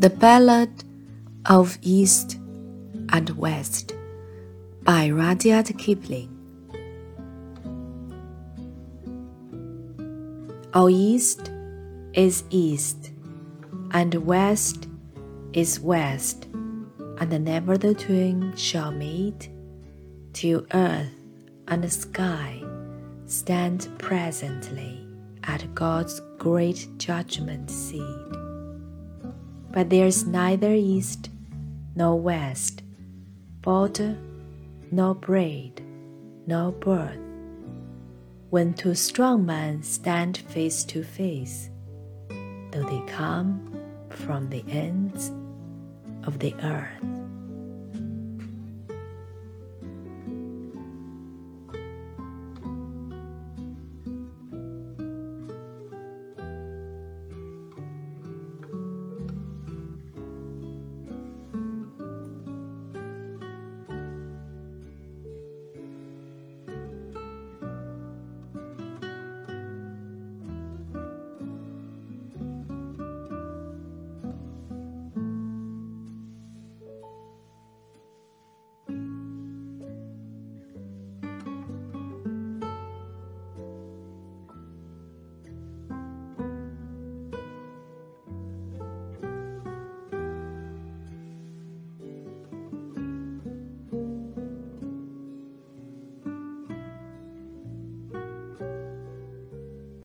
The Ballad of East and West by Rudyard Kipling. All East is East, and West is West, and never the twain shall meet, till earth and sky stand presently at God's great judgment seat. But there's neither East nor West, border nor braid nor birth when two strong men stand face to face, though they come from the ends of the earth.